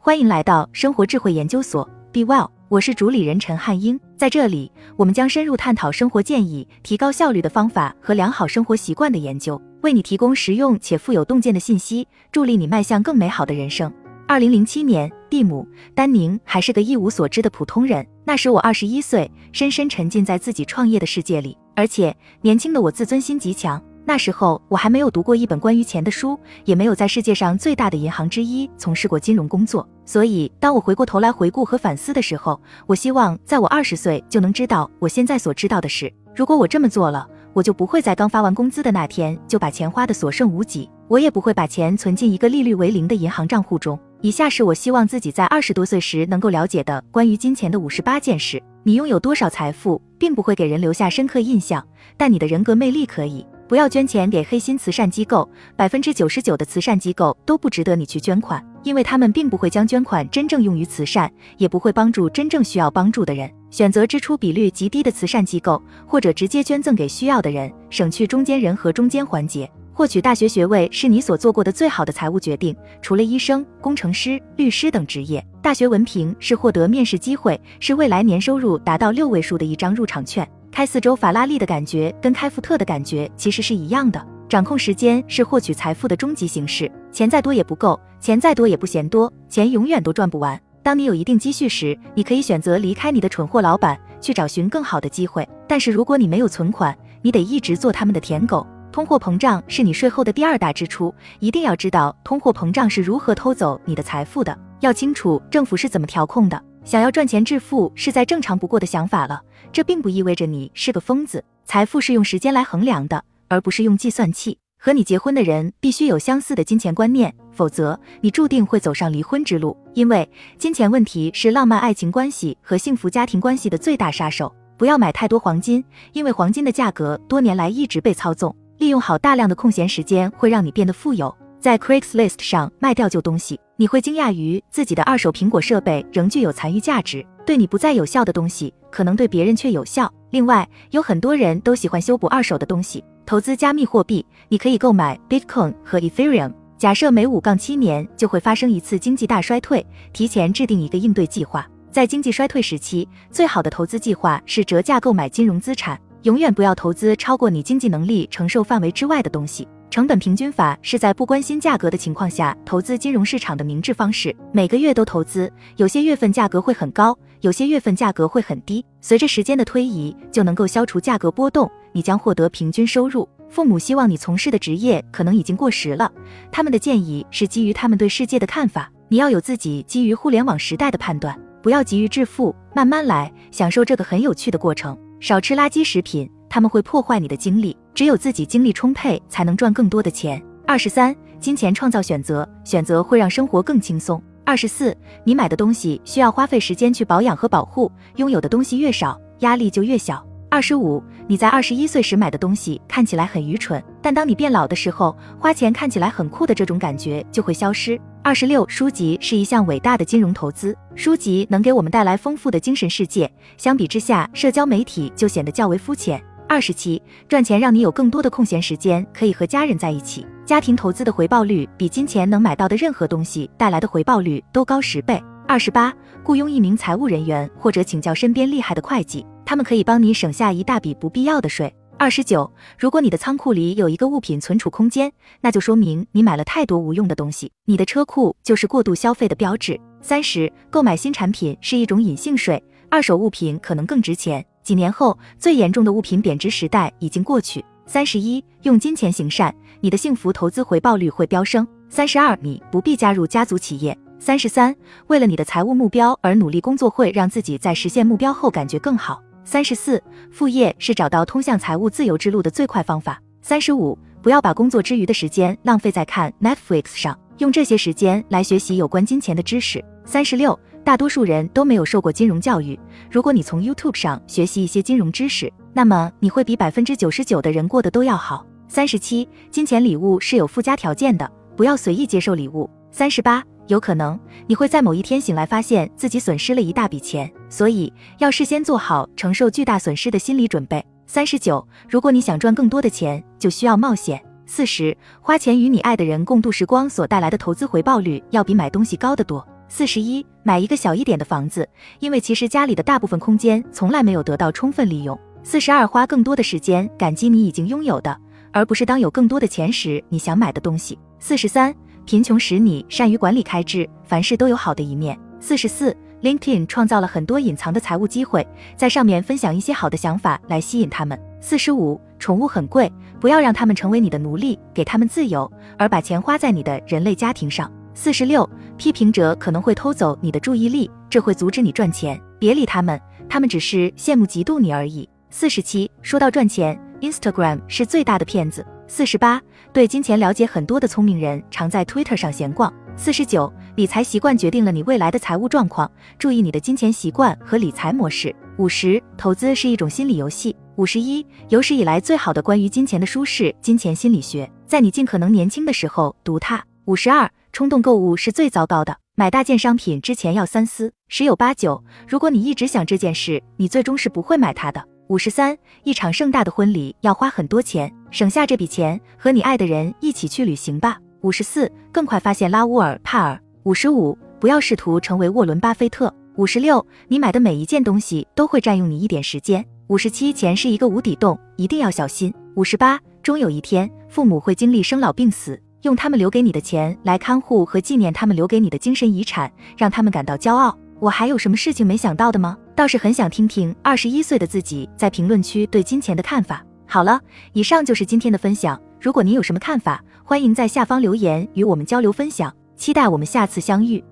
欢迎来到生活智慧研究所，Be Well，我是主理人陈汉英。在这里，我们将深入探讨生活建议、提高效率的方法和良好生活习惯的研究，为你提供实用且富有洞见的信息，助力你迈向更美好的人生。二零零七年，蒂姆·丹宁还是个一无所知的普通人。那时我二十一岁，深深沉浸在自己创业的世界里，而且年轻的我自尊心极强。那时候我还没有读过一本关于钱的书，也没有在世界上最大的银行之一从事过金融工作。所以，当我回过头来回顾和反思的时候，我希望在我二十岁就能知道我现在所知道的事。如果我这么做了，我就不会在刚发完工资的那天就把钱花得所剩无几，我也不会把钱存进一个利率为零的银行账户中。以下是我希望自己在二十多岁时能够了解的关于金钱的五十八件事。你拥有多少财富，并不会给人留下深刻印象，但你的人格魅力可以。不要捐钱给黑心慈善机构，百分之九十九的慈善机构都不值得你去捐款，因为他们并不会将捐款真正用于慈善，也不会帮助真正需要帮助的人。选择支出比率极低的慈善机构，或者直接捐赠给需要的人，省去中间人和中间环节。获取大学学位是你所做过的最好的财务决定。除了医生、工程师、律师等职业，大学文凭是获得面试机会，是未来年收入达到六位数的一张入场券。开四周法拉利的感觉跟开福特的感觉其实是一样的。掌控时间是获取财富的终极形式。钱再多也不够，钱再多也不嫌多，钱永远都赚不完。当你有一定积蓄时，你可以选择离开你的蠢货老板，去找寻更好的机会。但是如果你没有存款，你得一直做他们的舔狗。通货膨胀是你税后的第二大支出，一定要知道通货膨胀是如何偷走你的财富的，要清楚政府是怎么调控的。想要赚钱致富是再正常不过的想法了。这并不意味着你是个疯子。财富是用时间来衡量的，而不是用计算器。和你结婚的人必须有相似的金钱观念，否则你注定会走上离婚之路。因为金钱问题是浪漫爱情关系和幸福家庭关系的最大杀手。不要买太多黄金，因为黄金的价格多年来一直被操纵。利用好大量的空闲时间会让你变得富有。在 Craigslist 上卖掉旧东西，你会惊讶于自己的二手苹果设备仍具有残余价值。对你不再有效的东西。可能对别人却有效。另外，有很多人都喜欢修补二手的东西。投资加密货币，你可以购买 Bitcoin 和 Ethereum。假设每五杠七年就会发生一次经济大衰退，提前制定一个应对计划。在经济衰退时期，最好的投资计划是折价购买金融资产。永远不要投资超过你经济能力承受范围之外的东西。成本平均法是在不关心价格的情况下投资金融市场的明智方式。每个月都投资，有些月份价格会很高，有些月份价格会很低。随着时间的推移，就能够消除价格波动，你将获得平均收入。父母希望你从事的职业可能已经过时了，他们的建议是基于他们对世界的看法。你要有自己基于互联网时代的判断，不要急于致富，慢慢来，享受这个很有趣的过程。少吃垃圾食品。他们会破坏你的精力，只有自己精力充沛，才能赚更多的钱。二十三，金钱创造选择，选择会让生活更轻松。二十四，你买的东西需要花费时间去保养和保护，拥有的东西越少，压力就越小。二十五，你在二十一岁时买的东西看起来很愚蠢，但当你变老的时候，花钱看起来很酷的这种感觉就会消失。二十六，书籍是一项伟大的金融投资，书籍能给我们带来丰富的精神世界，相比之下，社交媒体就显得较为肤浅。二十七，赚钱让你有更多的空闲时间，可以和家人在一起。家庭投资的回报率比金钱能买到的任何东西带来的回报率都高十倍。二十八，雇佣一名财务人员或者请教身边厉害的会计，他们可以帮你省下一大笔不必要的税。二十九，如果你的仓库里有一个物品存储空间，那就说明你买了太多无用的东西。你的车库就是过度消费的标志。三十，购买新产品是一种隐性税，二手物品可能更值钱。几年后，最严重的物品贬值时代已经过去。三十一，用金钱行善，你的幸福投资回报率会飙升。三十二，你不必加入家族企业。三十三，为了你的财务目标而努力工作，会让自己在实现目标后感觉更好。三十四，副业是找到通向财务自由之路的最快方法。三十五，不要把工作之余的时间浪费在看 Netflix 上，用这些时间来学习有关金钱的知识。三十六。大多数人都没有受过金融教育。如果你从 YouTube 上学习一些金融知识，那么你会比百分之九十九的人过得都要好。三十七，金钱礼物是有附加条件的，不要随意接受礼物。三十八，有可能你会在某一天醒来，发现自己损失了一大笔钱，所以要事先做好承受巨大损失的心理准备。三十九，如果你想赚更多的钱，就需要冒险。四十，花钱与你爱的人共度时光所带来的投资回报率要比买东西高得多。四十一，买一个小一点的房子，因为其实家里的大部分空间从来没有得到充分利用。四十二，花更多的时间感激你已经拥有的，而不是当有更多的钱时你想买的东西。四十三，贫穷使你善于管理开支，凡事都有好的一面。四十四，LinkedIn 创造了很多隐藏的财务机会，在上面分享一些好的想法来吸引他们。四十五，宠物很贵，不要让他们成为你的奴隶，给他们自由，而把钱花在你的人类家庭上。四十六，批评者可能会偷走你的注意力，这会阻止你赚钱，别理他们，他们只是羡慕嫉妒你而已。四十七，说到赚钱，Instagram 是最大的骗子。四十八，对金钱了解很多的聪明人常在 Twitter 上闲逛。四十九，理财习惯决定了你未来的财务状况，注意你的金钱习惯和理财模式。五十，投资是一种心理游戏。五十一，有史以来最好的关于金钱的书是《金钱心理学》，在你尽可能年轻的时候读它。五十二，冲动购物是最糟糕的，买大件商品之前要三思，十有八九，如果你一直想这件事，你最终是不会买它的。五十三，一场盛大的婚礼要花很多钱，省下这笔钱，和你爱的人一起去旅行吧。五十四，更快发现拉乌尔·帕尔。五十五，不要试图成为沃伦·巴菲特。五十六，你买的每一件东西都会占用你一点时间。五十七，钱是一个无底洞，一定要小心。五十八，终有一天，父母会经历生老病死，用他们留给你的钱来看护和纪念他们留给你的精神遗产，让他们感到骄傲。我还有什么事情没想到的吗？倒是很想听听二十一岁的自己在评论区对金钱的看法。好了，以上就是今天的分享。如果您有什么看法，欢迎在下方留言与我们交流分享。期待我们下次相遇。